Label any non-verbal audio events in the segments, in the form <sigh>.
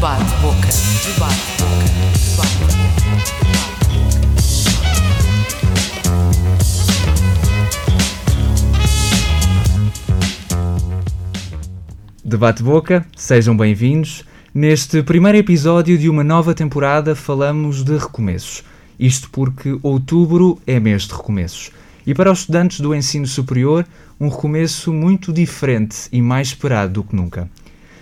Debate Boca. Debate Boca. Debate Debate Boca, sejam bem-vindos. Neste primeiro episódio de uma nova temporada falamos de recomeços. Isto porque outubro é mês de recomeços. E para os estudantes do ensino superior, um recomeço muito diferente e mais esperado do que nunca.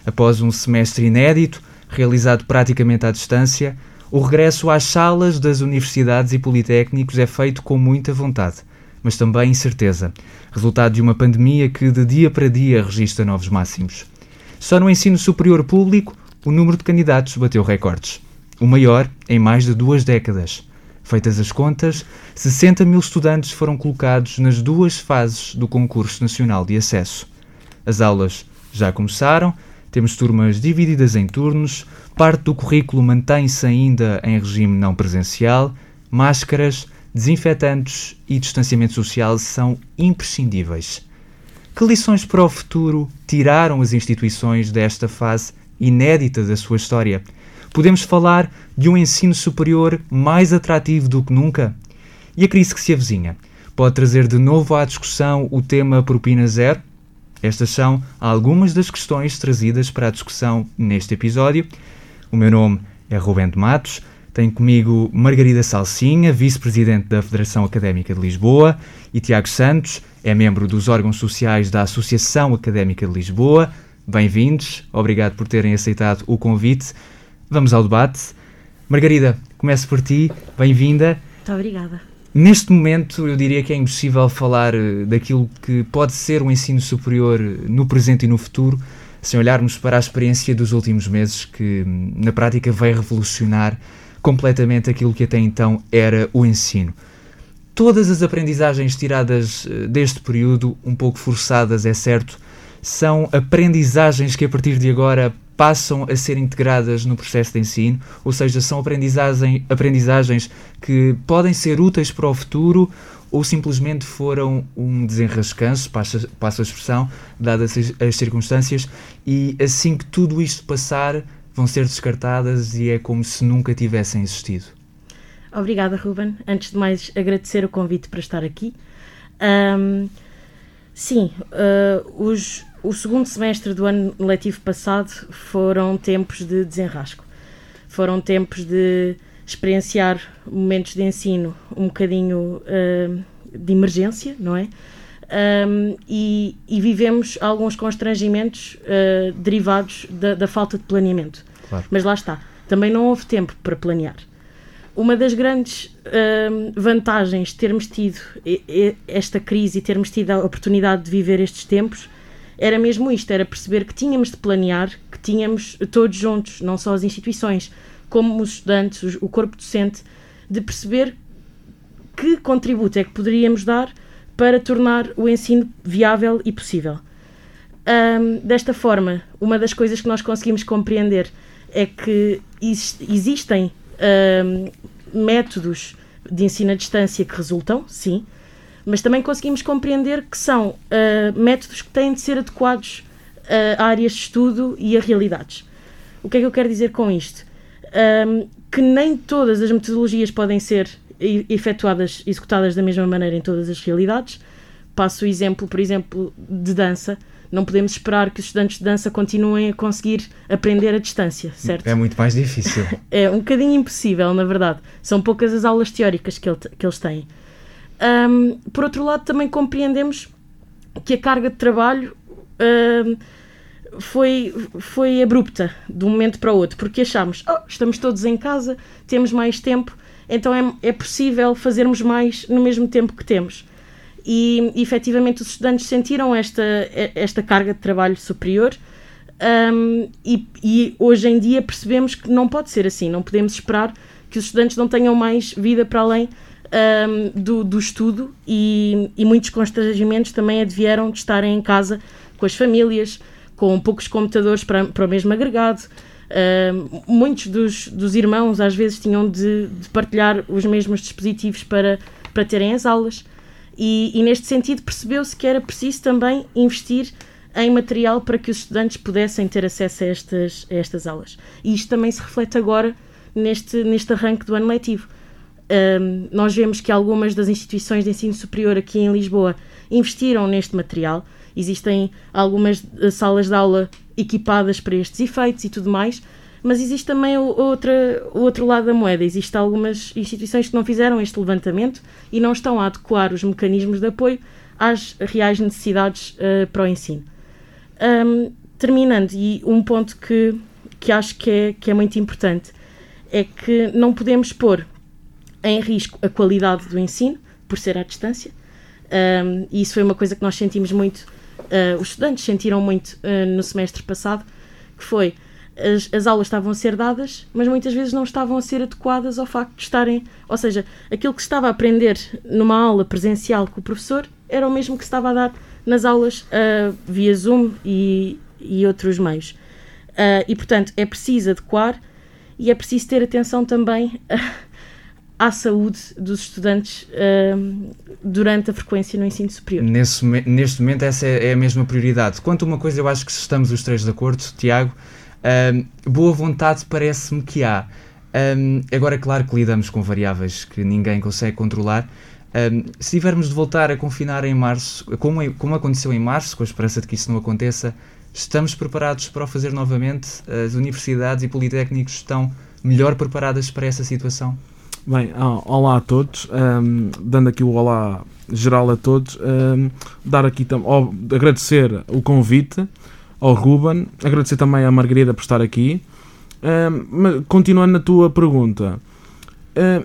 Após um semestre inédito, realizado praticamente à distância, o regresso às salas das universidades e politécnicos é feito com muita vontade, mas também incerteza, resultado de uma pandemia que de dia para dia registra novos máximos. Só no ensino superior público, o número de candidatos bateu recordes, o maior em mais de duas décadas. Feitas as contas, 60 mil estudantes foram colocados nas duas fases do concurso nacional de acesso. As aulas já começaram, temos turmas divididas em turnos, parte do currículo mantém-se ainda em regime não presencial, máscaras, desinfetantes e distanciamento social são imprescindíveis. Que lições para o futuro tiraram as instituições desta fase inédita da sua história? Podemos falar de um ensino superior mais atrativo do que nunca? E a crise que se avizinha pode trazer de novo à discussão o tema propina zero? Estas são algumas das questões trazidas para a discussão neste episódio. O meu nome é Rubén de Matos. Tenho comigo Margarida Salsinha, vice-presidente da Federação Académica de Lisboa, e Tiago Santos, é membro dos órgãos sociais da Associação Académica de Lisboa. Bem-vindos, obrigado por terem aceitado o convite. Vamos ao debate. Margarida, começo por ti, bem-vinda. Muito obrigada. Neste momento, eu diria que é impossível falar eh, daquilo que pode ser o ensino superior eh, no presente e no futuro, sem olharmos para a experiência dos últimos meses, que hum, na prática vai revolucionar completamente aquilo que até então era o ensino. Todas as aprendizagens tiradas eh, deste período, um pouco forçadas, é certo, são aprendizagens que a partir de agora passam a ser integradas no processo de ensino, ou seja, são aprendizagem, aprendizagens que podem ser úteis para o futuro ou simplesmente foram um desenrascanço, passa, passa a expressão, dadas as, as circunstâncias, e assim que tudo isto passar, vão ser descartadas e é como se nunca tivessem existido. Obrigada, Ruben. Antes de mais, agradecer o convite para estar aqui. Um, sim, uh, os, o segundo semestre do ano letivo passado foram tempos de desenrasco. Foram tempos de experienciar momentos de ensino um bocadinho uh, de emergência, não é? Um, e, e, vivemos alguns constrangimentos uh, derivados da, da, falta de planeamento. Claro. Mas lá está, também não houve tempo para planear. Uma das grandes um, vantagens de termos tido esta crise e termos tido a oportunidade de viver estes tempos era mesmo isto: era perceber que tínhamos de planear, que tínhamos todos juntos, não só as instituições, como os estudantes, o corpo docente, de perceber que contributo é que poderíamos dar para tornar o ensino viável e possível. Um, desta forma, uma das coisas que nós conseguimos compreender é que existem um, métodos de ensino à distância que resultam, sim, mas também conseguimos compreender que são uh, métodos que têm de ser adequados uh, a áreas de estudo e a realidades. O que é que eu quero dizer com isto? Um, que nem todas as metodologias podem ser efetuadas, executadas da mesma maneira em todas as realidades. Passo o exemplo, por exemplo, de dança. Não podemos esperar que os estudantes de dança continuem a conseguir aprender à distância, certo? É muito mais difícil. é um bocadinho impossível, na verdade. São poucas as aulas teóricas que, ele, que eles têm. Um, por outro lado, também compreendemos que a carga de trabalho um, foi, foi abrupta de um momento para o outro, porque achámos, oh, estamos todos em casa, temos mais tempo, então é, é possível fazermos mais no mesmo tempo que temos. E, efetivamente os estudantes sentiram esta, esta carga de trabalho superior. Um, e, e hoje em dia percebemos que não pode ser assim, não podemos esperar que os estudantes não tenham mais vida para além um, do, do estudo e, e muitos constrangimentos também advieram de estarem em casa com as famílias, com poucos computadores para, para o mesmo agregado. Uh, muitos dos, dos irmãos às vezes tinham de, de, partilhar os mesmos dispositivos para, para terem as aulas, e, e neste sentido percebeu-se que era preciso também investir em material para que os estudantes pudessem ter acesso a estas, a estas aulas. E isto também se reflete agora neste, neste arranque do ano letivo. Um, nós vemos que algumas das instituições de ensino superior aqui em Lisboa investiram neste material. Existem algumas eh, salas de aula equipadas para estes efeitos e tudo mais, mas existe também o, outra, outro lado da moeda. Existem algumas instituições que não fizeram este levantamento e não estão a adequar os mecanismos de apoio às reais necessidades uh, para o ensino. Um, terminando, e um ponto que, que acho que é, que é muito importante é que não podemos pôr em risco a qualidade do ensino por ser à distância. Um, e isso foi uma coisa que nós sentimos muito, uh, os estudantes sentiram muito uh, no semestre passado, que foi as, as, aulas estavam a ser dadas, mas muitas vezes não estavam a ser adequadas ao facto de estarem, ou seja, aquilo que se estava a aprender numa aula presencial com o professor era o mesmo que se estava a dar nas aulas uh, via Zoom e, e outros meios. e portanto é preciso adequar e é preciso ter atenção também <laughs> à saúde dos estudantes uh, durante a frequência no ensino superior. Nesse, neste momento, essa é, é a mesma prioridade. Quanto a uma coisa, eu acho que estamos os três de acordo, Tiago, uh, boa vontade parece-me que há. Um, agora, é claro que lidamos com variáveis que ninguém consegue controlar. Um, se tivermos de voltar a confinar em março, como, como aconteceu em março, com a esperança de que isso não aconteça, estamos preparados para o fazer novamente? As universidades e politécnicos estão melhor preparadas para essa situação? Bem, olá a todos, um, dando aqui o olá geral a todos, um, dar aqui oh, agradecer o convite ao Ruben, agradecer também à Margarida por estar aqui. Um, continuando na tua pergunta,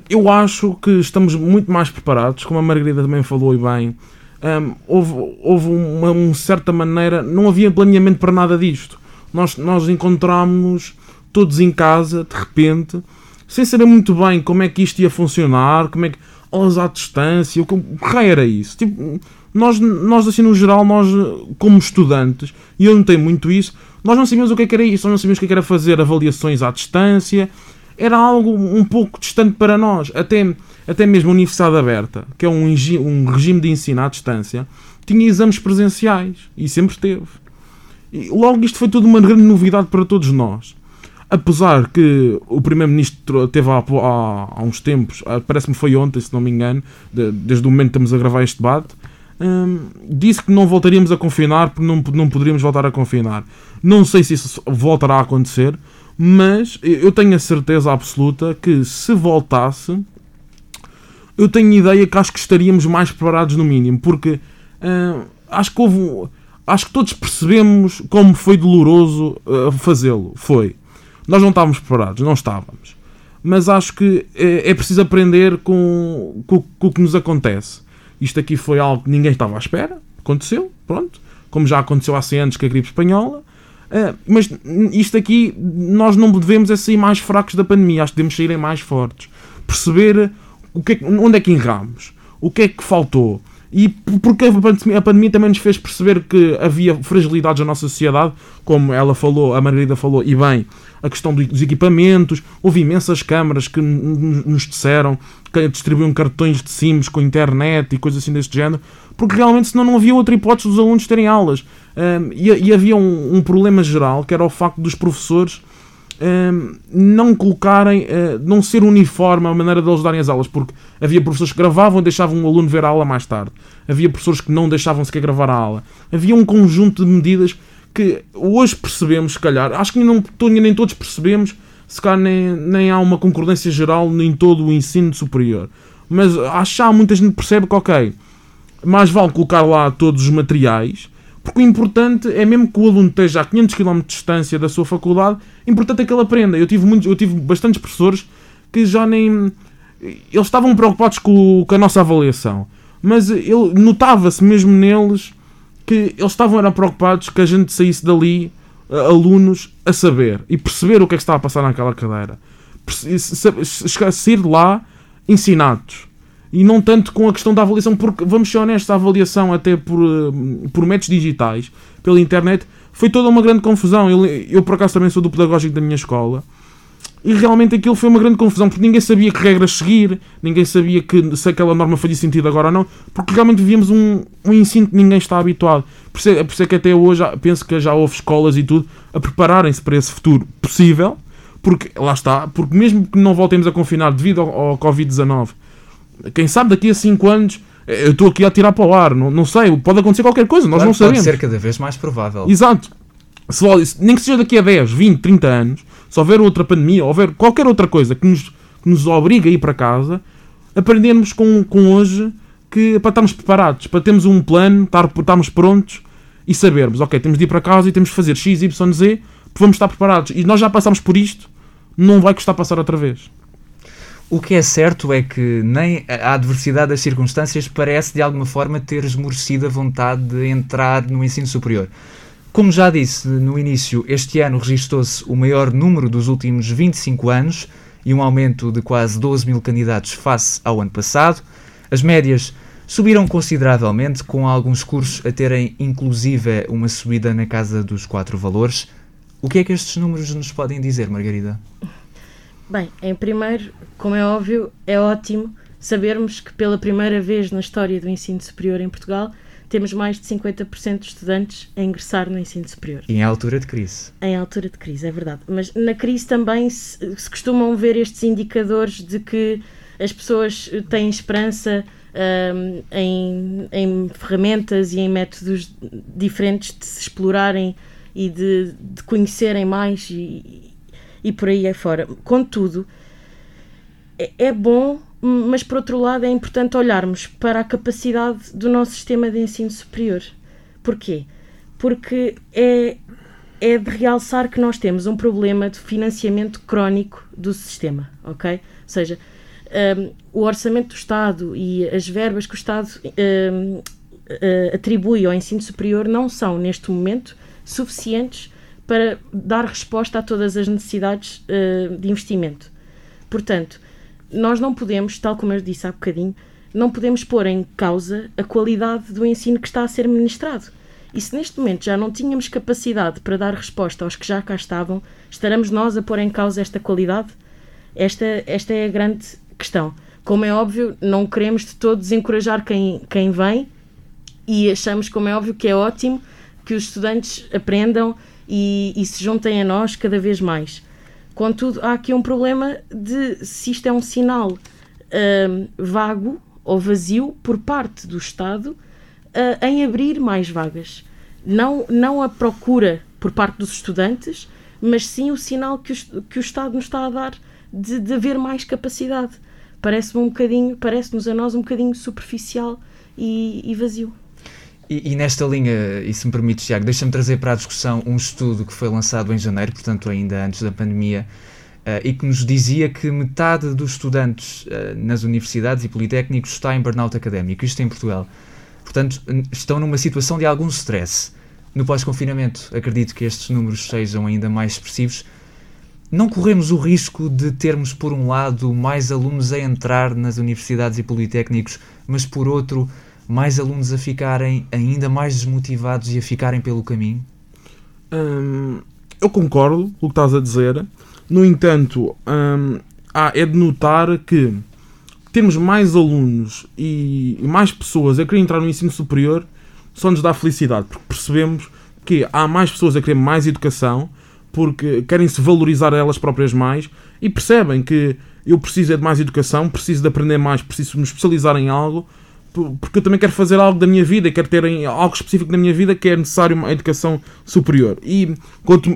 eu acho que estamos muito mais preparados, como a Margarida também falou e bem. houve, houve uma, uma, certa maneira, não havia planeamento para nada disto. Nós, nós encontramos todos em casa, de repente, sem saber muito bem como é que isto ia funcionar, como é que aulas à distância, o que era isso? Tipo, nós, nós, assim, no geral, nós, como estudantes, e eu notei muito isso, nós não sabíamos o que, é que era isso, nós não sabíamos o que, é que era fazer avaliações à distância, era algo um pouco distante para nós. Até, até mesmo a Universidade Aberta, que é um, um regime de ensino à distância, tinha exames presenciais, e sempre teve. E logo isto foi tudo uma grande novidade para todos nós. Apesar que o Primeiro-Ministro teve há, há, há, uns tempos, ah, parece-me foi ontem, se não me engano, de, desde o momento que estamos a gravar este debate, hum, disse que não voltaríamos a confinar porque não, não poderíamos voltar a confinar. Não sei se isso voltará a acontecer, mas eu tenho a certeza absoluta que se voltasse, eu tenho ideia que acho que estaríamos mais preparados no mínimo, porque hum, acho que houve. Acho que todos percebemos como foi doloroso uh, fazê-lo. Foi. Nós não estávamos preparados, não estávamos. Mas acho que é, é preciso aprender com, com, com, o que nos acontece. Isto aqui foi algo que ninguém estava à espera, aconteceu, pronto. Como já aconteceu há 100 anos com a gripe espanhola. Uh, mas isto aqui, nós não devemos é sair mais fracos da pandemia, acho que devemos sair mais fortes. Perceber o que é, onde é que erramos, o que é que faltou. E porque a pandemia também nos fez perceber que havia fragilidades na nossa sociedade, como ela falou, a Margarida falou, e bem, a questão dos equipamentos, houve imensas câmaras que nos disseram que distribuíam cartões de SIMs com internet e coisas assim deste género, porque realmente senão não havia outra hipótese dos alunos terem aulas. E, havia um, problema geral, que era o facto dos professores não colocarem, uh, não ser uniforme a maneira deles darem as aulas, porque havia professores que gravavam e deixavam o aluno ver a aula mais tarde. Havia professores que não deixavam sequer gravar a aula. Havia um conjunto de medidas que hoje percebemos, se calhar, acho que não, nem todos percebemos, se calhar nem, nem há uma concordância geral em todo o ensino superior. Mas acho que há muita gente que percebe que, ok, mais vale colocar lá todos os materiais, porque o importante é mesmo que o aluno esteja a 500 km de distância da sua faculdade, importante é que ele aprenda. Eu tive, muitos, eu tive bastantes professores que já nem. Eles estavam preocupados com, com a nossa avaliação, mas notava-se mesmo neles que eles estavam era preocupados que a gente saísse dali, uh, alunos, a saber e perceber o que é que estava a passar naquela cadeira. Sair de lá ensinados. E não tanto com a questão da avaliação, porque, vamos ser honestos, a avaliação até por, uh, por métodos digitais, pela internet, foi toda uma grande confusão. Eu, eu, por acaso, também sou do pedagógico da minha escola. E realmente aquilo foi uma grande confusão, porque ninguém sabia que regras seguir, ninguém sabia que, se aquela norma fazia sentido agora ou não, porque realmente vivíamos um, um ensino que ninguém está habituado. Por isso, é, por isso é que até hoje penso que já houve escolas e tudo a prepararem-se para esse futuro possível, porque lá está, porque mesmo que não voltemos a confinar devido ao, ao Covid-19, quem sabe daqui a 5 anos, eh, eu estou aqui a tirar para o ar, não, não sei, pode acontecer qualquer coisa, nós Claro, não pode sabemos. ser cada vez mais provável. Exato. Se, nem que seja daqui a 10, 20, 30 anos, se houver outra pandemia, houver qualquer outra coisa que nos, que nos obriga a ir para casa, aprendermos com, com hoje que para estarmos preparados, para termos um plano, estar, estarmos prontos e sabermos, ok, temos de ir para casa e temos de fazer X, Y, Z, vamos estar preparados. E nós já passámos por isto, não vai custar passar outra vez. O que é certo é que nem a adversidade das circunstâncias parece de alguma forma ter esmorecido a vontade de entrar no ensino superior. Como já disse no início, este ano registou-se o maior número dos últimos 25 anos e um aumento de quase 12 mil candidatos face ao ano passado. As médias subiram consideravelmente, com alguns cursos a terem inclusive uma subida na casa dos quatro valores. O que é que estes números nos podem dizer, Margarida? Bem, em primeiro, como é óbvio, é ótimo sabermos que pela primeira vez na história do ensino superior em Portugal temos mais de 50% de estudantes a ingressar no ensino superior. E em altura de crise. Em altura de crise, é verdade. Mas na crise também se, se costumam ver estes indicadores de que as pessoas têm esperança hum, em, em ferramentas e em métodos diferentes de se explorarem e de, de conhecerem mais e, e por aí é fora. Contudo, é, é bom, mas por outro lado é importante olharmos para a capacidade do nosso sistema de ensino superior. Porquê? Porque é, é de realçar que nós temos um problema de financiamento crónico do sistema, ok? Ou seja, um, o orçamento do Estado e as verbas que o Estado um, uh, atribui ao ensino superior não são, neste momento, suficientes para dar resposta a todas as necessidades uh, de investimento. Portanto, nós não podemos, tal como eu disse há bocadinho, não podemos pôr em causa a qualidade do ensino que está a ser ministrado. E se neste momento já não tínhamos capacidade para dar resposta aos que já cá estavam, estaremos nós a pôr em causa esta qualidade? Esta, esta é a grande questão. Como é óbvio, não queremos de todo desencorajar quem, quem vem e achamos, como é óbvio, que é ótimo que os estudantes aprendam e, e se juntem a nós cada vez mais. Contudo, há aqui um problema de se isto é um sinal hum, vago ou vazio por parte do Estado uh, em abrir mais vagas. Não, não a procura por parte dos estudantes, mas sim o sinal que o, que o Estado nos está a dar de, de haver mais capacidade. Parece-me um bocadinho, parece-nos a nós um bocadinho superficial e, e vazio. E, e, nesta linha, e se me permites, Tiago, deixa-me trazer para a discussão um estudo que foi lançado em janeiro, portanto, ainda antes da pandemia, uh, e que nos dizia que metade dos estudantes uh, nas universidades e politécnicos está em burnout académico, isto em Portugal. Portanto, estão numa situação de algum stress. No pós-confinamento, acredito que estes números sejam ainda mais expressivos. Não corremos o risco de termos, por um lado, mais alunos a entrar nas universidades e politécnicos, mas por outro, mais alunos a ficarem ainda mais desmotivados e a ficarem pelo caminho? Hum, eu concordo com o que estás a dizer. No entanto, hum, é de notar que temos mais alunos e, mais pessoas a querer entrar no ensino superior só nos dá felicidade, porque percebemos que há mais pessoas a querer mais educação, porque querem se valorizar elas próprias mais e percebem que eu preciso é de mais educação, preciso de aprender mais, preciso me especializar em algo, porque eu também quero fazer algo da minha vida, quero ter algo específico da minha vida que é necessário uma educação superior. E,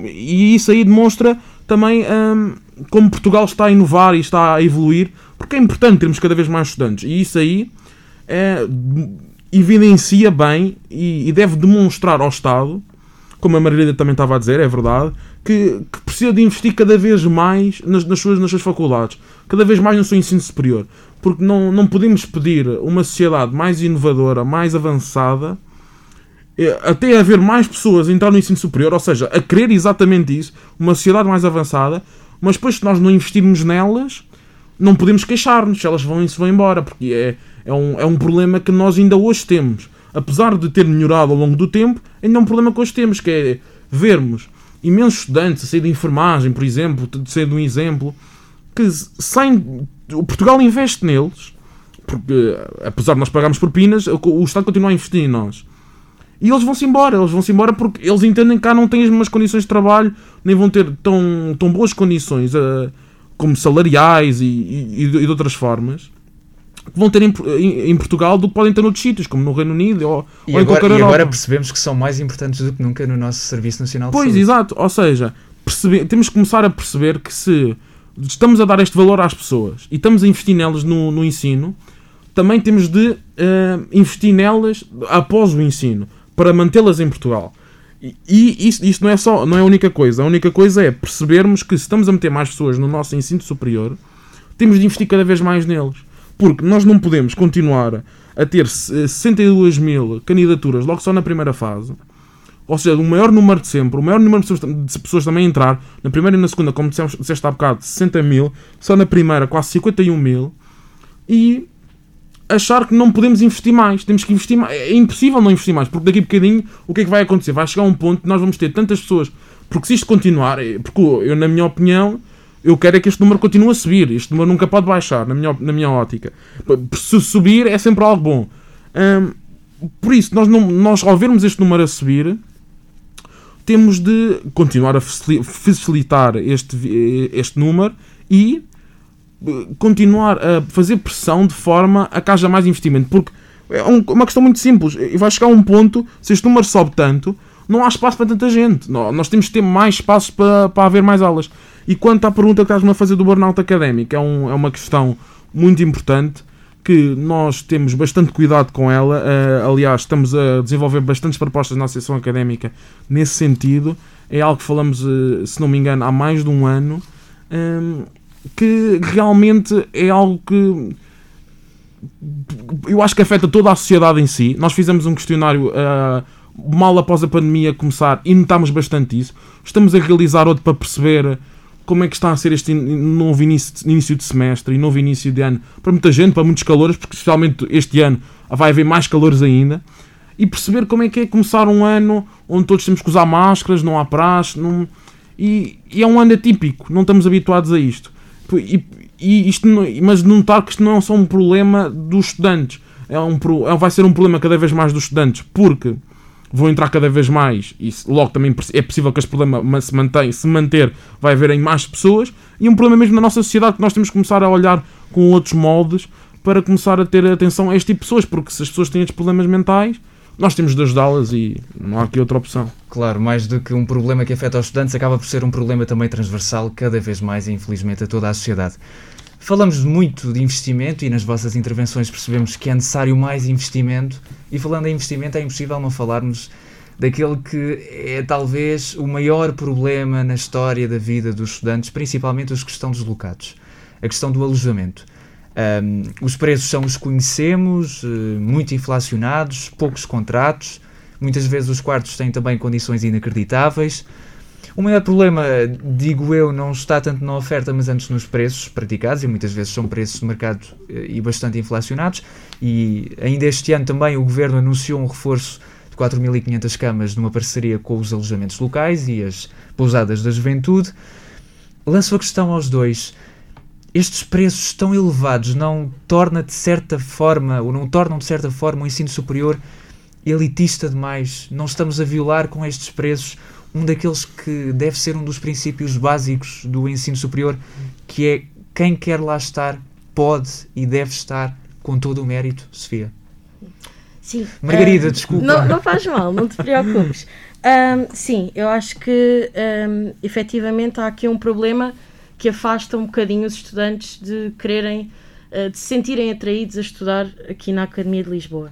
e isso aí demonstra também hum, como Portugal está a inovar e está a evoluir, porque é importante termos cada vez mais estudantes. E isso aí é, evidencia bem e, e, deve demonstrar ao Estado, como a Margarida também estava a dizer, é verdade, que, que precisa de investir cada vez mais nas, nas, suas, nas suas faculdades, cada vez mais no seu ensino superior. Porque não, não podemos pedir uma sociedade mais inovadora, mais avançada, até haver mais pessoas a entrar no ensino superior, ou seja, a querer exatamente isso, uma sociedade mais avançada, mas depois se nós não investirmos nelas, não podemos queixar-nos, elas vão se vão embora, porque é, é, um, é um problema que nós ainda hoje temos. Apesar de ter melhorado ao longo do tempo, ainda é um problema que hoje temos, que é vermos imensos estudantes a sair de enfermagem, por exemplo, de um exemplo, que sem, o Portugal investe neles, porque apesar de nós pagarmos propinas, o, o Estado continua a investir em nós. E eles vão-se embora, eles vão-se embora porque eles entendem que cá não têm as mesmas condições de trabalho, nem vão ter tão, tão boas condições uh, como salariais e, e, e, de outras formas que vão ter em, em, em, Portugal do que podem ter noutros sítios, como no Reino Unido ou, e ou agora, em qualquer E Europa. agora percebemos que são mais importantes do que nunca no nosso Serviço Nacional de Pois, Saúde. exato. Ou seja, percebe, temos que começar a perceber que se estamos a dar este valor às pessoas e estamos a investir nelas no, no ensino, também temos de uh, investir nelas após o ensino, para mantê-las em Portugal. E, e isso, isso não é só, não é a única coisa. A única coisa é percebermos que se estamos a meter mais pessoas no nosso ensino superior, temos de investir cada vez mais neles. Porque nós não podemos continuar a ter 62 mil candidaturas logo só na primeira fase. Ou seja, o maior número de sempre, o maior número de pessoas, de pessoas também entrar, na primeira e na segunda, como dissemos, disseste há bocado, 60 mil, só na primeira quase 51 mil, e achar que não podemos investir mais, temos que investir mais, é impossível não investir mais, porque daqui a bocadinho o que é que vai acontecer? Vai chegar um ponto que nós vamos ter tantas pessoas, porque se isto continuar, porque eu, na minha opinião, eu quero é que este número continue a subir. Este número nunca pode baixar, na minha, na minha ótica. Se subir, é sempre algo bom. Hum, por isso, nós, não, nós, ao vermos este número a subir, temos de continuar a facilitar este, este número e continuar a fazer pressão de forma a que haja mais investimento. Porque é uma questão muito simples. E vai chegar um ponto, se este número sobe tanto, não há espaço para tanta gente. Nós temos de ter mais espaços para, para haver mais aulas. E quanto à pergunta que estás-me a fazer do burnout académico, é, um, é uma questão muito importante que nós temos bastante cuidado com ela. Uh, aliás, estamos a desenvolver bastantes propostas na Associação Académica nesse sentido. É algo que falamos, uh, se não me engano, há mais de um ano. Um, que realmente é algo que eu acho que afeta toda a sociedade em si. Nós fizemos um questionário uh, mal após a pandemia começar e notámos bastante isso. Estamos a realizar outro para perceber como é que está a ser este novo início, início de semestre e novo início de ano para muita gente, para muitos calores, porque especialmente este ano vai haver mais calores ainda. E perceber como é que é começar um ano onde todos temos que usar máscaras, não há praxe, não... E, e é um ano atípico, não estamos habituados a isto. E, e isto não, mas notar que isto não é só um problema dos estudantes, é um, vai ser um problema cada vez mais dos estudantes, porque vão entrar cada vez mais e logo também é possível que este problema se, mantém, se manter, vai haver em mais pessoas e um problema mesmo na nossa sociedade que nós temos que começar a olhar com outros moldes para começar a ter atenção a este tipo de pessoas, porque se as pessoas têm estes problemas mentais, nós temos de ajudá-las e não há aqui outra opção. Claro, mais do que um problema que afeta os estudantes, acaba por ser um problema também transversal, cada vez mais, infelizmente, a toda a sociedade. Falamos muito de investimento e nas vossas intervenções percebemos que é necessário mais investimento. E falando em investimento, é impossível não falarmos daquele que é talvez o maior problema na história da vida dos estudantes, principalmente os que estão deslocados: a questão do alojamento. Um, os preços são os que conhecemos, muito inflacionados, poucos contratos, muitas vezes os quartos têm também condições inacreditáveis. O maior problema, digo eu, não está tanto na oferta, mas antes nos preços praticados, e muitas vezes são preços de mercado e bastante inflacionados. E ainda este ano também o Governo anunciou um reforço de 4.500 camas numa parceria com os alojamentos locais e as pousadas da juventude. Lanço a questão aos dois estes preços tão elevados não torna de certa forma, ou não tornam de certa forma o ensino superior elitista demais? Não estamos a violar com estes preços um daqueles que deve ser um dos princípios básicos do ensino superior, que é quem quer lá estar pode e deve estar com todo o mérito, Sofia. Sim. Margarida, uh, desculpa. Não, não faz mal, não te preocupes. Um, sim, eu acho que um, efetivamente há aqui um problema que afasta um bocadinho os estudantes de quererem, uh, de se sentirem atraídos a estudar aqui na Academia de Lisboa.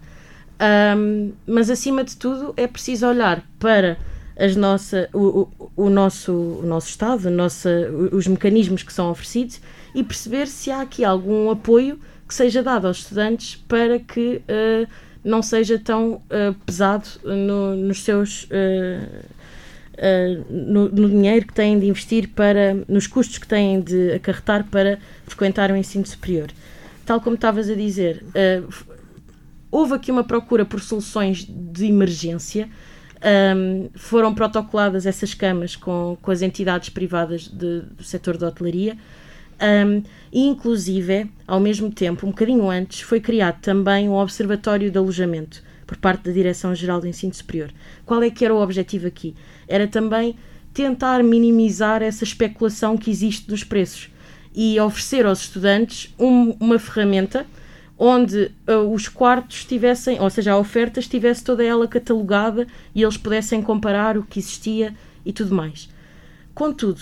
Um, mas acima de tudo é preciso olhar para as nossa, o, o, nosso, o nosso Estado, nossa, os mecanismos que são oferecidos e perceber se há aqui algum apoio que seja dado aos estudantes para que uh, não seja tão uh, pesado no, nos seus. Uh, no, no, dinheiro que têm de investir para. nos custos que têm de acarretar para frequentar o ensino superior. Tal como estavas a dizer, houve aqui uma procura por soluções de emergência Um, foram protocoladas essas camas com, com as entidades privadas de, do setor da hotelaria. Um, e, inclusive, ao mesmo tempo, um bocadinho antes, foi criado também um observatório de alojamento por parte da Direção-Geral do Ensino Superior. Qual é que era o objetivo aqui? Era também tentar minimizar essa especulação que existe dos preços e oferecer aos estudantes um, uma ferramenta onde uh, os quartos tivessem, ou seja, a oferta estivesse toda ela catalogada e eles pudessem comparar o que existia e tudo mais. Contudo,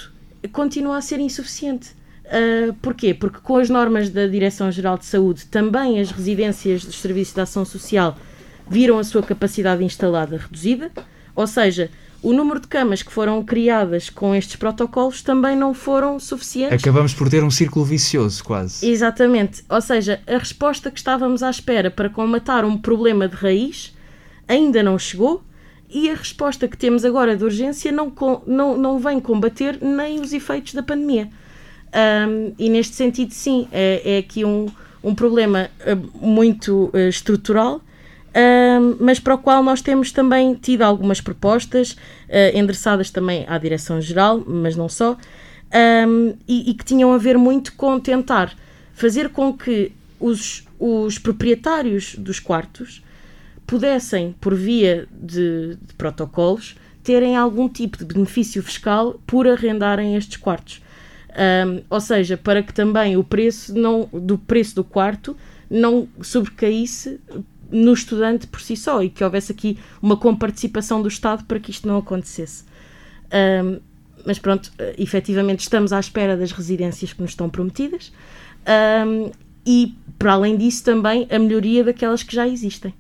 continua a ser insuficiente. Uh, porquê? Porque com as normas da Direção-Geral de Saúde, também as residências dos Serviços de Ação Social viram a sua capacidade instalada reduzida, ou seja, o número de camas que foram criadas com estes protocolos também não foram suficientes. Acabamos por ter um círculo vicioso, quase. Exatamente. Ou seja, a resposta que estávamos à espera para comatar um problema de raiz ainda não chegou e a resposta que temos agora de urgência não, não, não vem combater nem os efeitos da pandemia. Um, e neste sentido, sim, é, é aqui um, um problema uh, muito uh, estrutural mas para o qual nós temos também tido algumas propostas, uh, endereçadas também à Direção-Geral, mas não só, um, e, e, que tinham a ver muito com tentar fazer com que os, os proprietários dos quartos pudessem, por via de, de protocolos, terem algum tipo de benefício fiscal por arrendarem estes quartos. Um, ou seja, para que também o preço não, do preço do quarto não sobrecaísse no estudante por si só e que houvesse aqui uma comparticipação do Estado para que isto não acontecesse. Um, mas pronto, eh, efetivamente estamos à espera das residências que nos estão prometidas um, e, para além disso, também a melhoria daquelas que já existem.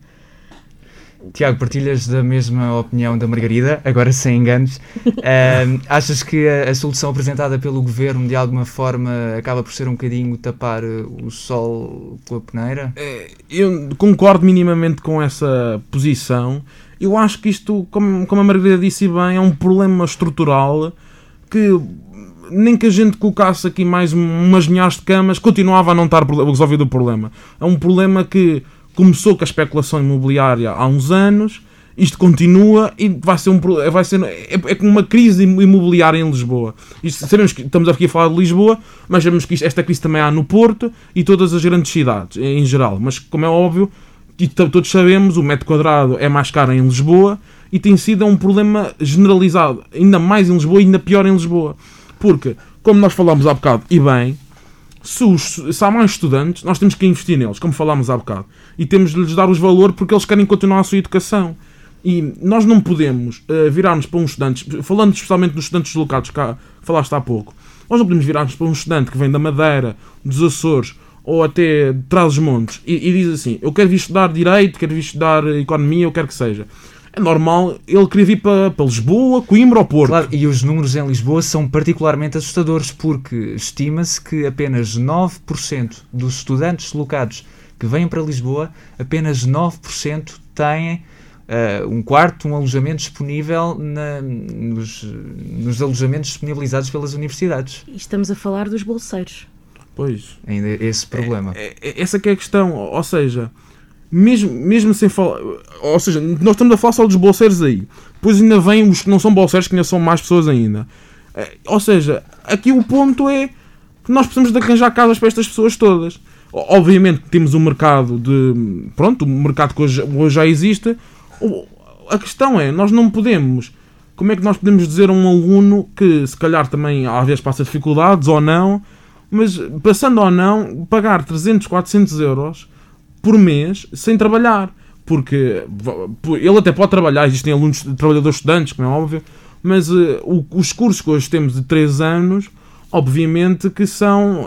Tiago, partilhas da mesma opinião da Margarida, agora sem enganos. <laughs> Uh, achas que a, a, solução apresentada pelo governo, de alguma forma, acaba por ser um bocadinho tapar eh, o sol com a peneira? É, eu concordo minimamente com essa posição. Eu acho que isto, como, como a Margarida disse bem, é um problema estrutural que nem que a gente colocasse aqui mais umas milhares de camas, continuava a não estar resolvido o problema. É um problema que começou com a especulação imobiliária há uns anos, isto continua e vai ser um vai ser é, é uma crise imobiliária em Lisboa. Isto, sabemos que estamos aqui a falar de Lisboa, mas sabemos que isto, esta crise também há no Porto e todas as grandes cidades em geral. Mas como é óbvio, e todos sabemos, o metro quadrado é mais caro em Lisboa e tem sido um problema generalizado, ainda mais em Lisboa e ainda pior em Lisboa. Porque, como nós falámos há bocado, e bem, se, os, se há mais estudantes, nós temos que investir neles, como falámos há bocado. E temos de lhes dar os valor porque eles querem continuar a sua educação. E nós não podemos uh, virarmos para um estudante, falando especialmente dos estudantes deslocados que falaste há pouco, nós não podemos virarmos para um estudante que vem da Madeira, dos Açores ou até de Trás-os-Montes e, e, diz assim: Eu quero vir estudar Direito, quero vir estudar Economia, eu quero que seja é normal ele querer vir para, para Lisboa, Coimbra ou Porto. Claro, e os números em Lisboa são particularmente assustadores porque estima-se que apenas 9% dos estudantes deslocados que vêm para Lisboa, apenas 9% têm uh, um quarto, um alojamento disponível na, nos, nos alojamentos disponibilizados pelas universidades. E estamos a falar dos bolseiros. Pois. Ainda esse problema. É, é, essa que é a questão, ou seja, mesmo, mesmo sem falar. Ou seja, nós estamos a falar só dos bolseiros aí. Depois ainda vêm os que não são bolseiros, que ainda são mais pessoas ainda. É, ou seja, aqui o ponto é que nós precisamos de arranjar casas para estas pessoas todas. Obviamente temos um mercado de. Pronto, um mercado que hoje, hoje já existe. A questão é, nós não podemos. Como é que nós podemos dizer a um aluno que se calhar também às vezes passa dificuldades ou não, mas passando ou não, pagar 300, 400 euros por mês sem trabalhar. Porque ele até pode trabalhar, existem alunos, trabalhadores estudantes, como é óbvio, mas uh, os cursos que hoje temos de 3 anos, obviamente que são,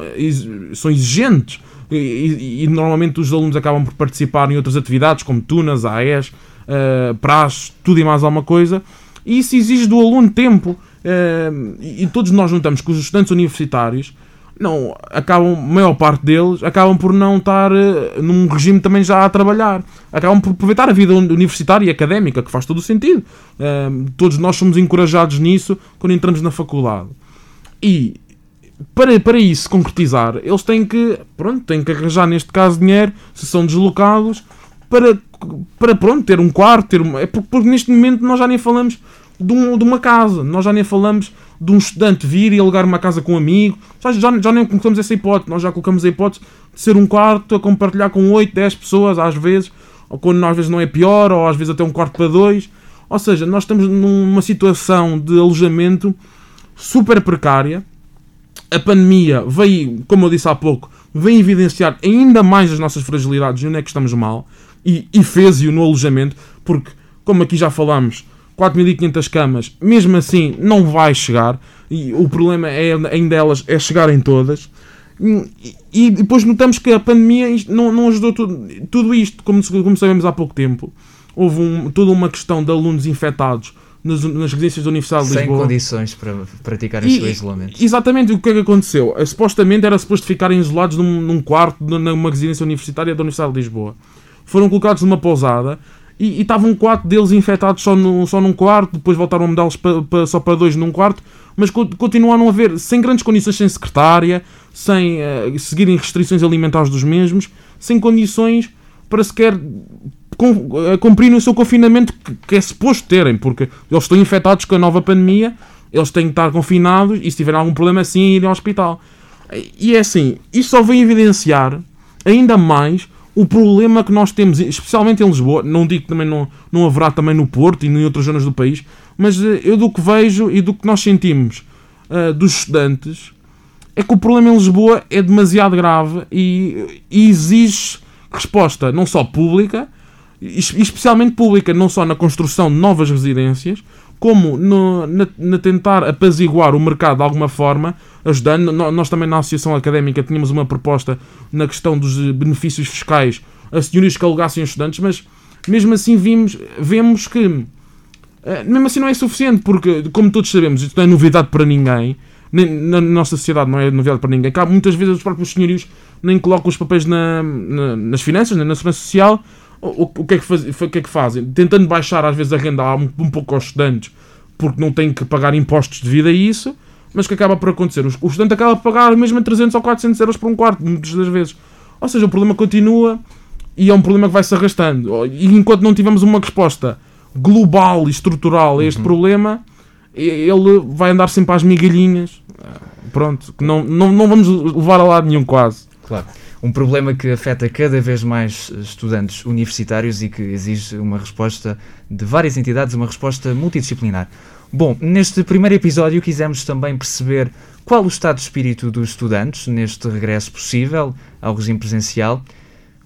são exigentes. E, e, e, normalmente os alunos acabam por participar em outras atividades, como Tunas, AES, uh, praxe, tudo e mais alguma coisa. E isso exige do aluno tempo. Uh, e, e todos nós notamos que os estudantes universitários não acabam, a maior parte deles acabam por não estar uh, num regime também já a trabalhar. Acabam por aproveitar a vida universitária e académica, que faz todo o sentido. Uh, todos nós somos encorajados nisso quando entramos na faculdade. E para, para isso concretizar, eles têm que, pronto, têm que arranjar neste caso dinheiro, se são deslocados, para, para pronto, ter um quarto, ter uma, é porque, porque neste momento nós já nem falamos de, um- de uma casa, nós já nem falamos de um estudante vir e alugar uma casa com um amigo, já, já, já nem colocamos essa hipótese, nós já colocamos a hipótese de ser um quarto a compartilhar com 8, 10 pessoas às vezes, ou quando às vezes não é pior, ou às vezes até um quarto para dois. Ou seja, nós estamos numa situação de alojamento super precária. A pandemia veio, como eu disse há pouco, vem evidenciar ainda mais as nossas fragilidades e onde é que estamos mal. E, e fez-o no alojamento, porque, como aqui já falámos, 4.500 camas, mesmo assim, não vai chegar. E o problema é, ainda elas é chegarem todas. E, e depois notamos que a pandemia não, não ajudou tudo, tudo isto, como, como sabemos há pouco tempo. Houve um- toda uma questão de alunos infectados nas, nas residências da Universidade de Sem Lisboa. condições para praticar o seu isolamento. Exatamente, o que é que aconteceu? Eh, Supostamente era suposto ficarem isolados num, num quarto de- numa residência universitária da Universidade de Lisboa. Foram colocados numa pousada e, estavam quatro deles infectados só, no, só num quarto, depois voltaram a mudá-los só para dois num quarto, mas co- continuaram a haver, sem grandes condições, sem secretária, sem eh, seguirem restrições alimentares dos mesmos, sem condições para sequer com- eh, cumprirem o seu confinamento que, que é suposto terem, porque eles estão infectados com a nova pandemia, eles têm que estar confinados e se tiverem algum problema assim irem ao hospital. E é assim, isto só vem evidenciar ainda mais o problema que nós temos, especialmente em Lisboa, não digo que também não, não haverá também no Porto e em outras zonas do país, mas eh, eu do que vejo e do que nós sentimos eh, dos estudantes é que o problema em Lisboa é demasiado grave e, e exige resposta não só pública, es- especialmente pública, não só na construção de novas residências, como no- na, na tentar apaziguar o mercado de alguma forma, ajudando. Nós também na Associação Académica tínhamos uma proposta na questão dos eh, benefícios fiscais a senhorias que alugassem estudantes, mas mesmo assim vimos, vemos que eh, mesmo assim não é suficiente, porque, como todos sabemos, isto não é novidade para ninguém, nem- na nossa sociedade não é novidade para ninguém. Cá, muitas vezes os próprios senhorios nem colocam os papéis na- na- nas finanças, na segurança social. O, o- o que é que faz- o que é que fazem? Tentando baixar às vezes a renda um, um pouco aos estudantes, porque não têm que pagar impostos devido a isso, mas o que acaba por acontecer? Os- O estudante acaba por pagar mesmo a 300 ou 400 euros por um quarto, muitas das vezes. Ou seja, o problema continua e é um problema que vai se arrastando. E enquanto não tivermos uma resposta global e estrutural a este problema, e- ele vai andar sempre às migalhinhas. Pronto, que não, não, não vamos levar a lado nenhum quase. Claro. Um problema que afeta cada vez mais estudantes universitários e que exige uma resposta de várias entidades, uma resposta multidisciplinar. Bom, neste primeiro episódio quisemos também perceber qual o estado de espírito dos estudantes neste regresso possível ao regime presencial.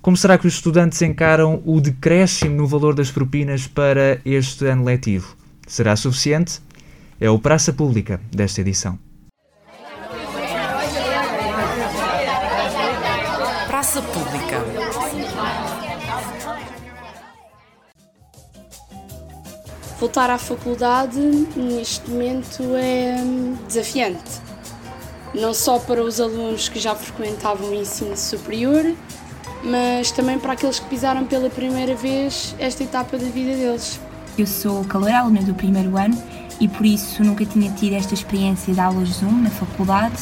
Como será que os estudantes encaram o decréscimo no valor das propinas para este ano letivo? Será suficiente? É o Praça Pública desta edição. Voltar à faculdade neste momento é hum, desafiante. Não só para os alunos que já frequentavam o ensino superior, mas também para aqueles que pisaram pela primeira vez esta etapa da vida deles. Eu sou calor aluna do primeiro ano e por isso nunca tinha tido esta experiência de aulas Zoom na faculdade.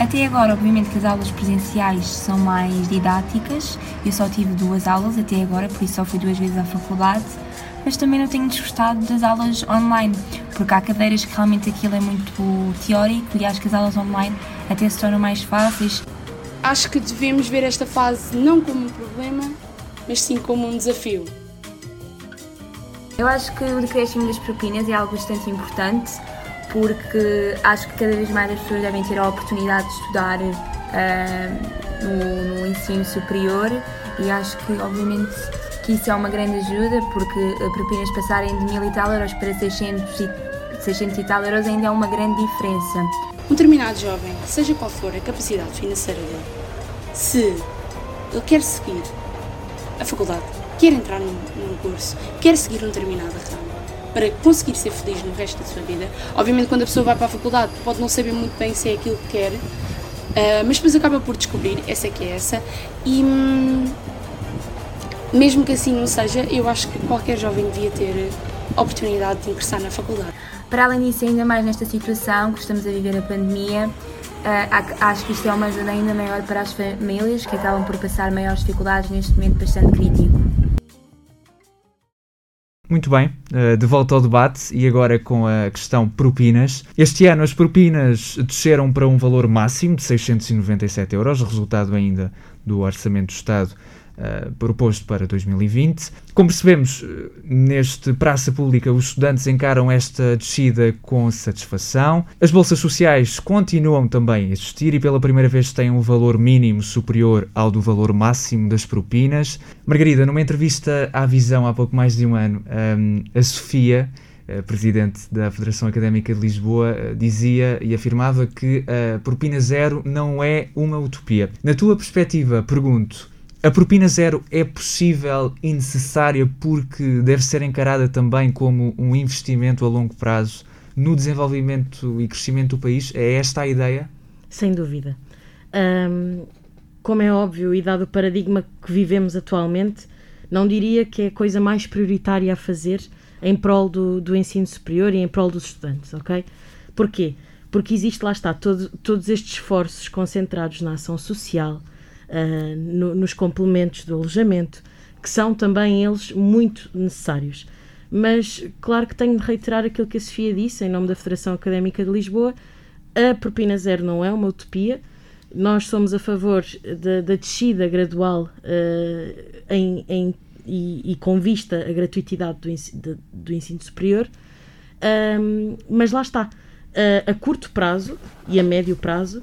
Até agora, obviamente que as aulas presenciais são mais didáticas, eu só tive duas aulas até agora, por isso só fui duas vezes à faculdade, mas também não tenho desgostado das aulas online, porque há cadeiras que realmente aquilo é muito teórico e acho que as aulas online até se tornam mais fáceis. Acho que devemos ver esta fase não como um problema, mas sim como um desafio. Eu acho que o decréscimo das propinas é algo bastante importante porque acho que cada vez mais as pessoas devem ter a oportunidade de estudar ah, no, no ensino superior e acho que obviamente que isso é uma grande ajuda porque propinas passarem de mil e tal euros para 600 e, 600 e tal euros ainda é uma grande diferença. Um determinado jovem, seja qual for a capacidade financeira dele, se ele quer seguir a faculdade, quer entrar num, num curso, quer seguir um determinado ramo, para conseguir ser feliz no resto da sua vida, obviamente quando a pessoa vai para a faculdade pode não saber muito bem se é aquilo que quer, ah, mas depois acaba por descobrir, essa é que é essa, e hum, mesmo que assim não seja, eu acho que qualquer jovem devia ter a oportunidade de ingressar na faculdade. Para além disso, ainda mais nesta situação que estamos a viver a pandemia, há- acho que isto é uma ajuda ainda maior para as famílias que acabam por passar maiores dificuldades neste momento bastante crítico. Muito bem, eh, de volta ao debate e agora com a questão propinas. Este ano as propinas desceram para um valor máximo de 697 euros, resultado ainda do Orçamento do Estado uh, proposto para 2020. Como percebemos, eh, neste praça pública, os estudantes encaram esta descida com satisfação. As bolsas sociais continuam também a existir e pela primeira vez têm um valor mínimo superior ao do valor máximo das propinas. Margarida, numa entrevista à Visão há pouco mais de um ano, um, a Sofia presidente da Federação Académica de Lisboa, dizia e afirmava que a propina zero não é uma utopia. Na tua perspectiva, pergunto, a propina zero é possível e necessária porque deve ser encarada também como um investimento a longo prazo no desenvolvimento e crescimento do país? É esta a ideia? Sem dúvida. Um, como é óbvio, e dado o paradigma que vivemos atualmente, não diria que é a coisa mais prioritária a fazer em prol do, do ensino superior e em prol dos estudantes, ok? Porquê? Porque existe, lá está, todo, todos estes esforços concentrados na ação social, uh, no, nos complementos do alojamento, que são também eles muito necessários. Mas, claro que tenho de reiterar aquilo que a Sofia disse, em nome da Federação Académica de Lisboa: a propina zero não é uma utopia. Nós somos a favor da, da descida gradual uh, em, em, e, e, com vista à gratuitidade do, ensino, do ensino superior, um, mas lá está. Uh, a curto prazo e a médio prazo,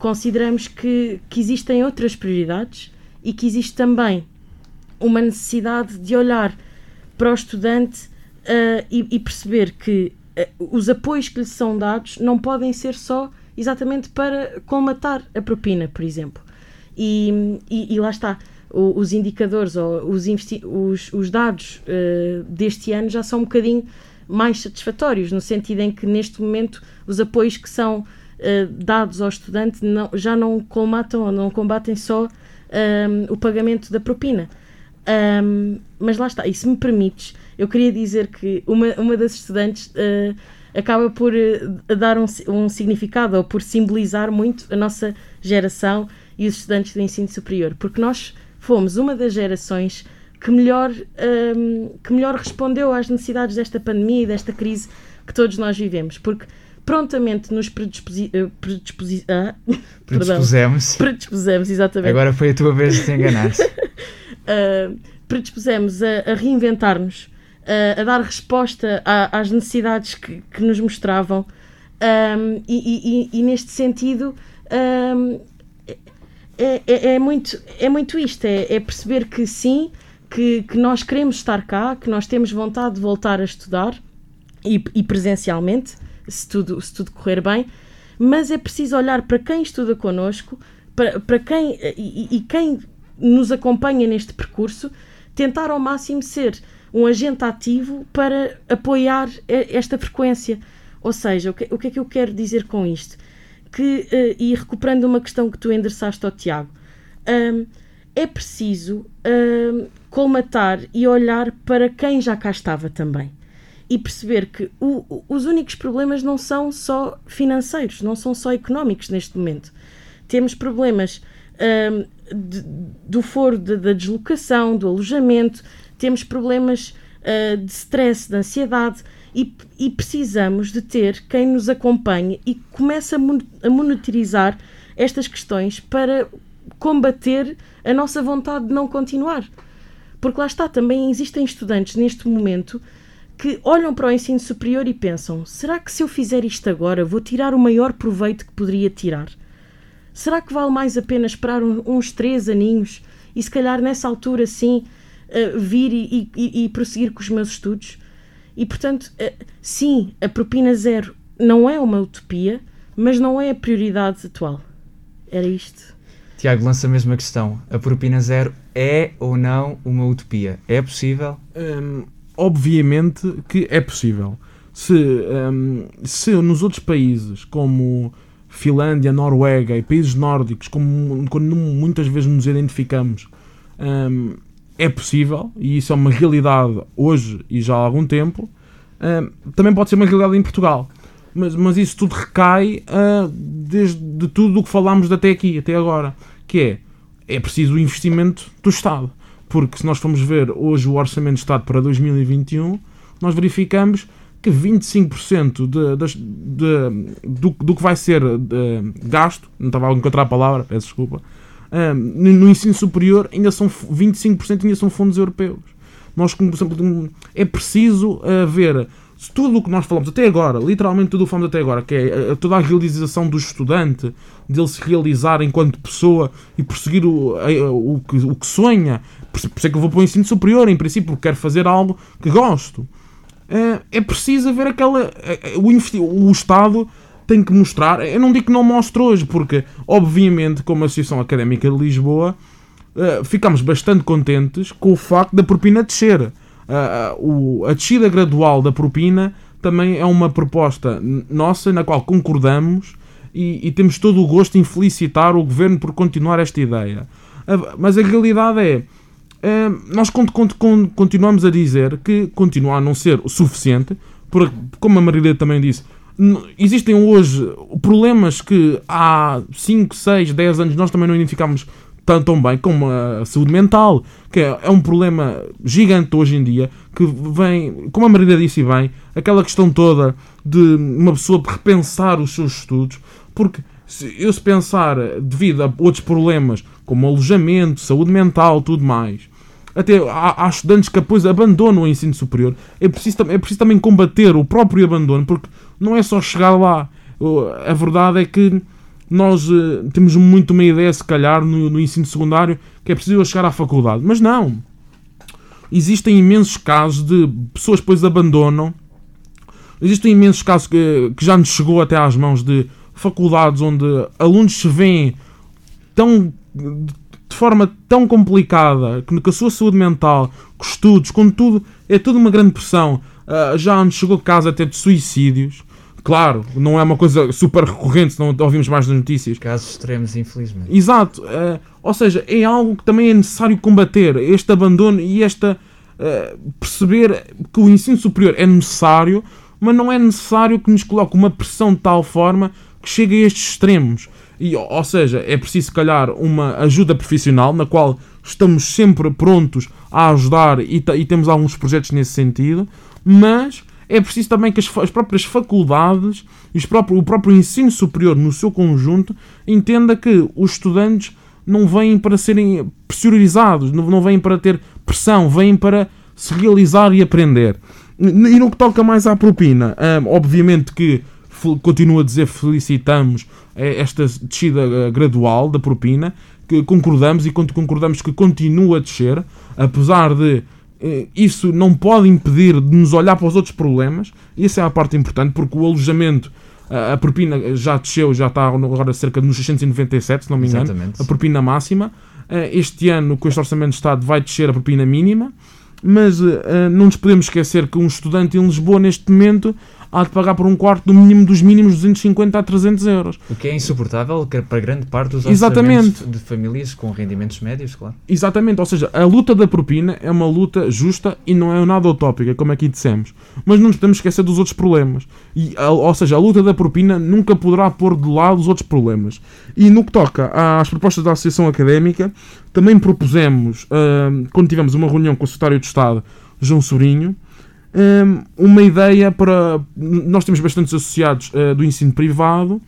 consideramos que, que existem outras prioridades e que existe também uma necessidade de olhar para o estudante uh, e, e, perceber que uh, os apoios que lhe são dados não podem ser só exatamente para colmatar a propina, por exemplo. E, e, e lá está. O, os indicadores ou os, os, os dados uh, deste ano já são um bocadinho mais satisfatórios, no sentido em que neste momento os apoios que são dados ao estudante não, já não ou não combatem só um, ehm, o pagamento da propina. Um, ehm, mas lá está, e se me permites, eu queria dizer que uma, uma das estudantes uh, acaba por uh, dar um, um significado ou por simbolizar muito a nossa geração e os estudantes do ensino superior, porque nós fomos uma das gerações que melhor, um, ehm, que melhor respondeu às necessidades desta pandemia e desta crise que todos nós vivemos, porque prontamente nos predisposi eh, predisposi ah, <laughs> predispusemos. predispusemos, exatamente. Agora foi a tua vez de te enganar. <laughs> uh, predispusemos a, a reinventar-nos, uh, a dar resposta a, às necessidades que, que nos mostravam, um, e, e, e, neste sentido. Um, é, é, é, muito, é muito isto, é, é perceber que sim, que, que, nós queremos estar cá, que nós temos vontade de voltar a estudar e, e presencialmente, se tudo, se tudo correr bem, mas é preciso olhar para quem estuda connosco, para, para quem e, e quem nos acompanha neste percurso, tentar ao máximo ser um agente ativo para apoiar esta frequência. Ou seja, o que, o que é que eu quero dizer com isto? Que, uh, e recuperando uma questão que tu endereçaste ao Tiago, um, é preciso um, colmatar e olhar para quem já cá estava também e perceber que o, os únicos problemas não são só financeiros, não são só económicos neste momento. Temos problemas um, de, do foro de, da deslocação, do alojamento, temos problemas uh, de stress, de ansiedade e, e, precisamos de ter quem nos acompanhe e comece a monitorizar estas questões para combater a nossa vontade de não continuar. Porque lá está, também existem estudantes neste momento que olham para o ensino superior e pensam: será que se eu fizer isto agora vou tirar o maior proveito que poderia tirar? Será que vale mais a pena esperar um, uns três aninhos e se calhar nessa altura sim uh, vir e, e, e, prosseguir com os meus estudos? E portanto, uh, sim, a propina zero não é uma utopia, mas não é a prioridade atual. Era isto. Tiago lança a mesma questão. A propina zero é ou não uma utopia? É possível? Um obviamente que é possível. Se, um, se nos outros países, como Finlândia, Noruega e países nórdicos, como quando muitas vezes nos identificamos, um, é possível, e isso é uma realidade hoje e já há algum tempo, um, também pode ser uma realidade em Portugal. Mas, mas isso tudo recai uh, desde de tudo o que falámos até aqui, até agora, que é, é preciso o investimento do Estado. Porque se nós formos ver hoje o Orçamento de Estado para 2021, nós verificamos que 25% de, de- do, do que vai ser de, gasto, não estava a encontrar a palavra, peço desculpa, ah, no, no ensino superior ainda são f- 25% ainda são fundos europeus. Nós, como, por exemplo, é preciso ah, ver se tudo o que nós falamos até agora, literalmente tudo o que falamos até agora, que é ah, toda a realização do estudante, dele se realizar enquanto pessoa e prosseguir o, a- o, que, o que sonha, por isso é que eu vou para o ensino superior, em princípio, porque quero fazer algo que gosto. Eh, é preciso haver aquela. eh, eh, O, o Estado tem que mostrar. Eu não digo que não mostre hoje, porque, obviamente, como Associação Académica de Lisboa, eh, ficamos bastante contentes com o facto da propina descer. Ah, ah, o- a descida gradual da propina também é uma proposta nossa na qual concordamos e, e temos todo o gosto em felicitar o governo por continuar esta ideia. Ah, Mas a realidade é. Uh, nós con- con- con- continuamos a dizer que continua a não ser o suficiente, porque, como a Marília também disse, existem hoje problemas que há 5, 6, 10 anos nós também não identificámos tão, bem, como a saúde mental, que é, é um problema gigante hoje em dia, que vem, como a Marília disse bem, aquela questão toda de uma pessoa repensar os seus estudos, porque se eu se pensar devido a outros problemas como alojamento, saúde mental, tudo mais, até há, há estudantes que depois abandonam o ensino superior, é preciso, é preciso também combater o próprio abandono, porque não é só chegar lá. A verdade é que nós eh, temos muito uma ideia, se calhar, no, no ensino secundário, que é preciso chegar à faculdade. Mas não. Existem imensos casos de pessoas que depois abandonam Existem imensos casos que, que já nos chegou até às mãos de faculdades onde alunos se veem tão, de forma tão complicada, que com a sua saúde mental, com estudos, com tudo, é tudo uma grande pressão. Ah, já nos chegou casos até de suicídios. Claro, não é uma coisa super recorrente, senão ouvimos mais nas notícias. Casos extremos, infelizmente. Exato. eh, ou seja, é algo que também é necessário combater. Este abandono e esta. eh, perceber que o ensino superior é necessário, mas não é necessário que nos coloque uma pressão de tal forma que chegue a estes extremos. E, ou seja, é preciso, se calhar, uma ajuda profissional na qual estamos sempre prontos a ajudar e, e temos alguns projetos nesse sentido, mas é preciso também que as, as próprias faculdades e o próprio ensino superior no seu conjunto entenda que os estudantes não vêm para serem pressurizados, não, não vêm para ter pressão, vêm para se realizar e aprender. E no que toca mais à propina, hum, obviamente que continuo a dizer felicitamos eh, esta descida eh, gradual da propina, que concordamos e con- concordamos que continua a descer, apesar de isso não pode impedir de nos olhar para os outros problemas, e essa é a parte importante, porque o alojamento, a propina já desceu, já está agora cerca de nos 697, se não me engano, Exatamente. a propina máxima. Eh, Este ano, com este Orçamento de Estado, vai descer a propina mínima, mas eh, não nos podemos esquecer que um estudante em Lisboa, neste momento, há de pagar por um quarto no mínimo dos mínimos 250 a 300 euros. O que é insuportável para grande parte dos Exatamente. de famílias com rendimentos médios, claro. Exatamente, ou seja, a luta da propina é uma luta justa e não é nada utópica, como aqui dissemos. Mas não nos podemos esquecer dos outros problemas. E, ou seja, a luta da propina nunca poderá pôr de lado os outros problemas. E no que toca às propostas da Associação Académica, também propusemos, ahm, quando tivemos uma reunião com o Secretário de Estado, João Sobrinho, ahm, uma ideia para. Nós temos bastantes associados ah, do ensino privado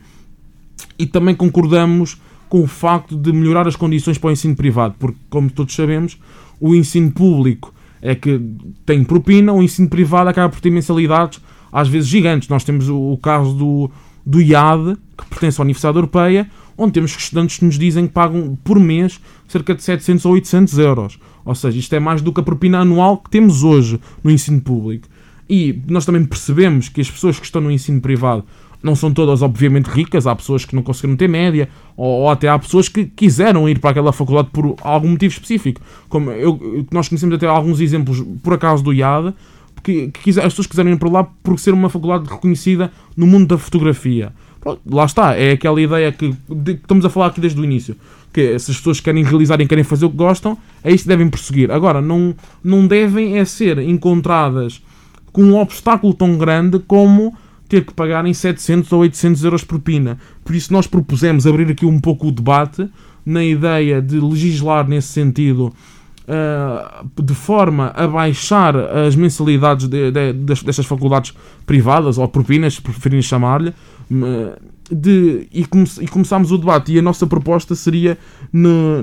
e também concordamos com o facto de melhorar as condições para o ensino privado, porque, como todos sabemos, o ensino público é que tem propina, o ensino privado acaba por ter mensalidades às vezes gigantes. Nós temos o, o caso do, do IAD, que pertence à Universidade Europeia, onde temos estudantes que nos dizem que pagam por mês cerca de 700 ou 800 euros. Ou seja, isto é mais do que a propina anual que temos hoje no ensino público. E nós também percebemos que as pessoas que estão no ensino privado não são todas, obviamente, ricas. Há pessoas que não conseguiram ter média, ou, ou até há pessoas que quiseram ir para aquela faculdade por algum motivo específico. Como eu, nós conhecemos até alguns exemplos, por acaso, do IAD, que, que quiser- as pessoas quiseram ir para lá por ser uma faculdade reconhecida no mundo da fotografia. Pronto, lá está, é aquela ideia que, de- que estamos a falar aqui desde o início. Que se as pessoas querem realizar e querem fazer o que gostam, é isso que devem prosseguir. Agora, não, não devem é ser encontradas com um obstáculo tão grande como ter que pagarem 700 ou 800 euros por pina. Por isso nós propusemos abrir aqui um pouco o debate na ideia de legislar nesse sentido de forma a baixar as mensalidades de, de, destas faculdades privadas, ou propinas, se preferirem chamar-lhe, uh, de, e, come, e começámos o debate. E a nossa proposta seria no,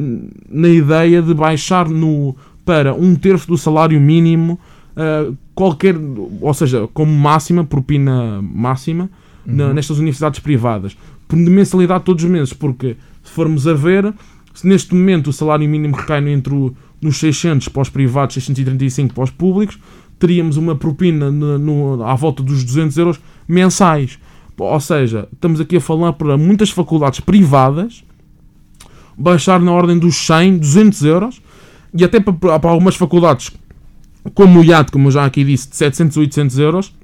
na ideia de baixar no, para um terço do salário mínimo uh, qualquer, ou seja, como máxima, propina máxima, uhum. na, nestas universidades privadas, de mensalidade todos os meses, porque se formos a ver, se neste momento o salário mínimo recai entre o, nos 600 para os privados, 635 para os públicos, teríamos uma propina no, no, à volta dos 200 euros mensais. Ou seja, estamos aqui a falar para muitas faculdades privadas baixar na ordem dos 100, 200 euros e até para, para algumas faculdades como o IAT, como eu já aqui disse, de 700 a 800 euros,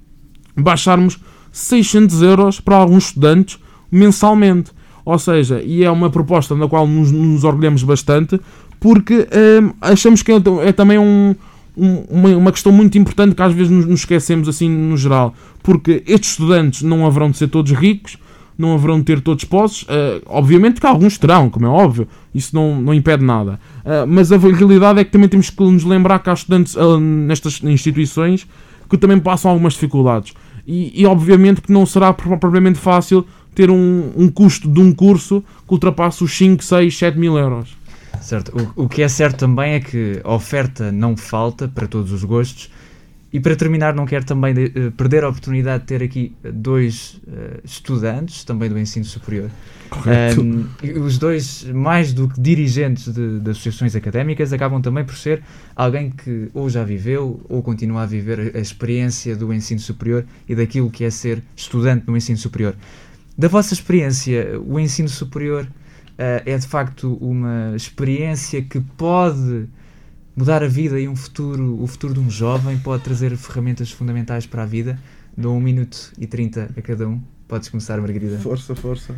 baixarmos 600 euros para alguns estudantes mensalmente. Ou seja, e é uma proposta na qual nos, nos orgulhamos bastante, porque hum, achamos que é, é também um, um, uma, uma, questão muito importante que às vezes nos, nos, esquecemos assim no geral. Porque estes estudantes não haverão de ser todos ricos, não haverão de ter todos posses. Uh, obviamente que alguns terão, como é óbvio, isso não, não impede nada. Uh, mas a realidade é que também temos que nos lembrar que há estudantes uh, nestas instituições que também passam algumas dificuldades. E, e obviamente que não será propriamente fácil ter um, um custo de um curso que ultrapasse os 5, 6, 7 mil euros. Certo. O, o que é certo também é que a oferta não falta para todos os gostos. E para terminar, não quero também de, uh, perder a oportunidade de ter aqui dois uh, estudantes, também do ensino superior. Correto. Um, os dois, mais do que dirigentes de, de, associações académicas, acabam também por ser alguém que ou já viveu ou continua a viver a, a experiência do ensino superior e daquilo que é ser estudante no ensino superior. Da vossa experiência, o ensino superior é de facto uma experiência que pode mudar a vida e um futuro, o futuro de um jovem, pode trazer ferramentas fundamentais para a vida. Dou 1 um minuto e 30 a cada um. Podes começar, Margarida. Força, força.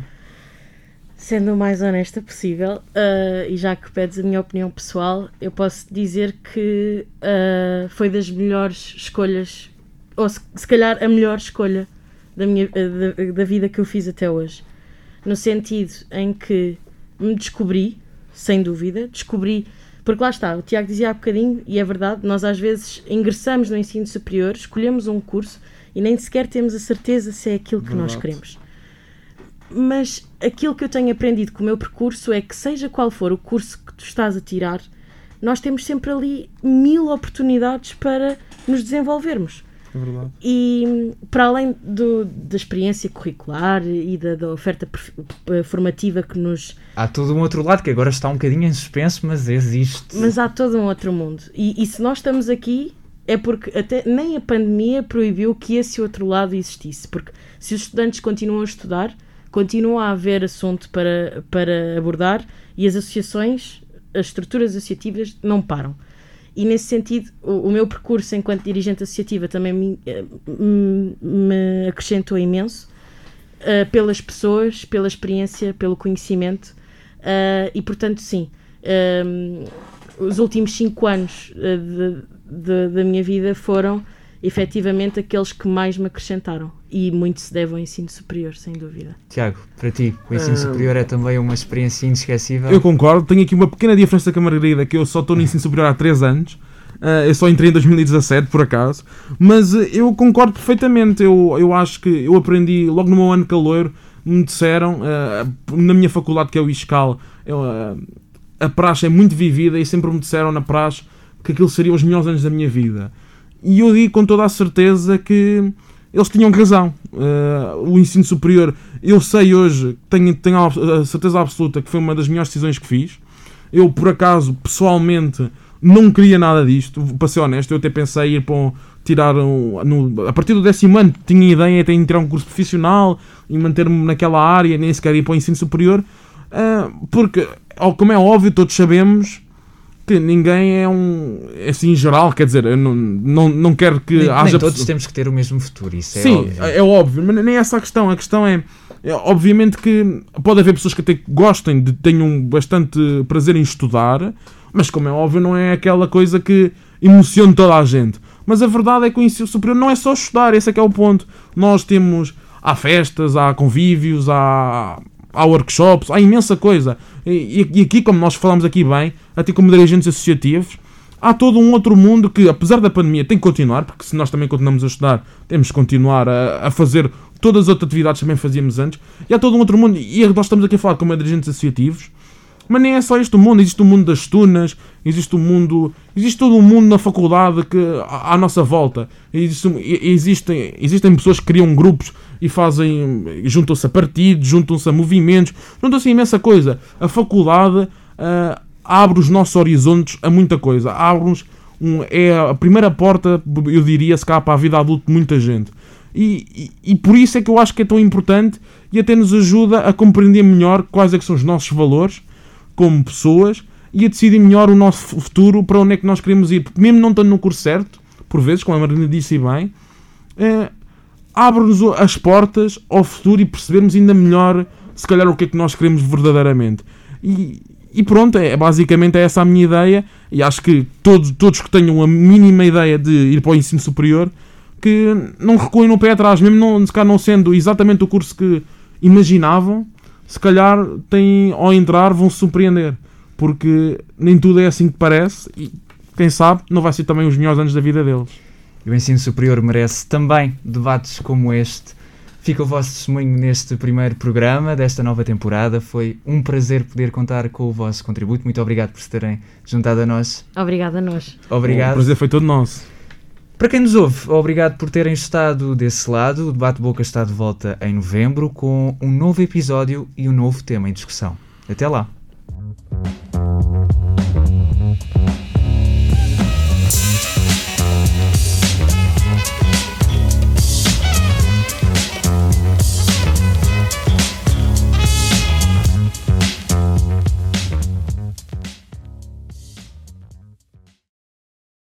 Sendo o mais honesta possível, uh, e já que pedes a minha opinião pessoal, eu posso dizer que uh, foi das melhores escolhas, ou se, se calhar a melhor escolha da, minha, da, da vida que eu fiz até hoje. No sentido em que me descobri, sem dúvida, descobri. Porque lá está, o Tiago dizia há bocadinho, e é verdade, nós às vezes ingressamos no ensino superior, escolhemos um curso e nem sequer temos a certeza se é aquilo que verdade. nós queremos. Mas aquilo que eu tenho aprendido com o meu percurso é que, seja qual for o curso que tu estás a tirar, nós temos sempre ali mil oportunidades para nos desenvolvermos. É verdade. E para além do, da experiência curricular e da, da, oferta formativa que nos. Há todo um outro lado que agora está um bocadinho em suspenso, mas existe. Mas há todo um outro mundo. E, e se nós estamos aqui é porque até nem a pandemia proibiu que esse outro lado existisse. Porque se os estudantes continuam a estudar, continua a haver assunto para, para abordar e as associações, as estruturas associativas não param. E nesse sentido, o, o meu percurso enquanto dirigente associativa também me, eh, me acrescentou imenso uh, pelas pessoas, pela experiência, pelo conhecimento uh, e, portanto, sim. os últimos cinco anos da minha vida foram efetivamente aqueles que mais me acrescentaram e muito se deve ao ensino superior, sem dúvida. Tiago, para ti, o ensino uh, superior é também uma experiência inesquecível? Eu concordo, tenho aqui uma pequena diferença com a Margarida, que eu só estou no ensino superior há 3 anos. Uh, eu só entrei em 2017, por acaso. Mas uh, eu concordo perfeitamente. Eu, eu acho que eu aprendi logo no meu ano caloiro. Me disseram, na minha faculdade, que é o ISCAL, eu, a praxe é muito vivida e sempre me disseram na praxe que aquilo seriam os melhores anos da minha vida. E eu digo com toda a certeza que eles tinham razão. Uh, o ensino superior, eu sei hoje, tenho, tenho a certeza absoluta que foi uma das melhores decisões que fiz. Eu, por acaso, pessoalmente, não queria nada disto, para ser honesto. Eu até pensei em ir para um, tirar um, no, a partir do décimo ano, tinha ideia de tirar um curso profissional e manter-me naquela área, nem sequer ir para o ensino superior, uh, porque, como é óbvio, todos sabemos que ninguém é um. É assim, em geral, quer dizer, não, não, não quero que nem, haja. Nem todos temos que ter o mesmo futuro, isso é Sim, óbvio. é óbvio, mas nem essa a questão. A questão é, é, obviamente que pode haver pessoas que até gostem, de, tenham bastante prazer em estudar, mas como é óbvio, não é aquela coisa que emociona toda a gente. Mas a verdade é que o ensino superior não é só estudar, esse é que é o ponto. Nós temos. Há festas, há convívios, há, há workshops, há imensa coisa. E, e, aqui, como nós falamos aqui bem, até como dirigentes associativos, há todo um outro mundo que, apesar da pandemia, tem que continuar, porque se nós também continuamos a estudar, temos que continuar a, a fazer todas as outras atividades que também fazíamos antes. E há todo um outro mundo, e nós estamos aqui a falar como dirigentes associativos, mas nem é só este o mundo, existe o mundo das tunas, existe o mundo. Existe todo um mundo na faculdade que, à, à nossa volta. Existe, existem, existem pessoas que criam grupos e fazem. juntam-se a partidos, juntam-se a movimentos, juntam-se a imensa coisa. A faculdade uh, abre os nossos horizontes a muita coisa. Abre-nos. Um, é a primeira porta, eu diria, se cá para a vida adulta de muita gente. E, e, e, por isso é que eu acho que é tão importante e até nos ajuda a compreender melhor quais é são os nossos valores como pessoas e a decidir melhor o nosso futuro para onde é que nós queremos ir. Porque mesmo não estando no curso certo, por vezes, como a Marina disse bem, é, abre-nos as portas ao futuro e percebermos ainda melhor, se calhar, o que é que nós queremos verdadeiramente. E, e pronto, é, basicamente é essa a minha ideia. E acho que todos, todos que tenham a mínima ideia de ir para o ensino superior, que não recuem no pé atrás, mesmo não, se calhar não sendo exatamente o curso que imaginavam, se calhar têm, ao entrar vão se surpreender. Porque nem tudo é assim que parece e quem sabe não vai ser também os melhores anos da vida deles. E o ensino superior merece também debates como este. Fica o vosso testemunho neste primeiro programa desta nova temporada. Foi um prazer poder contar com o vosso contributo. Muito obrigado por se terem juntado a nós. Obrigado a nós. Obrigado. O prazer foi todo nosso. Para quem nos ouve, obrigado por terem estado desse lado. O Debate Boca está de volta em novembro com um novo episódio e um novo tema em discussão. Até lá!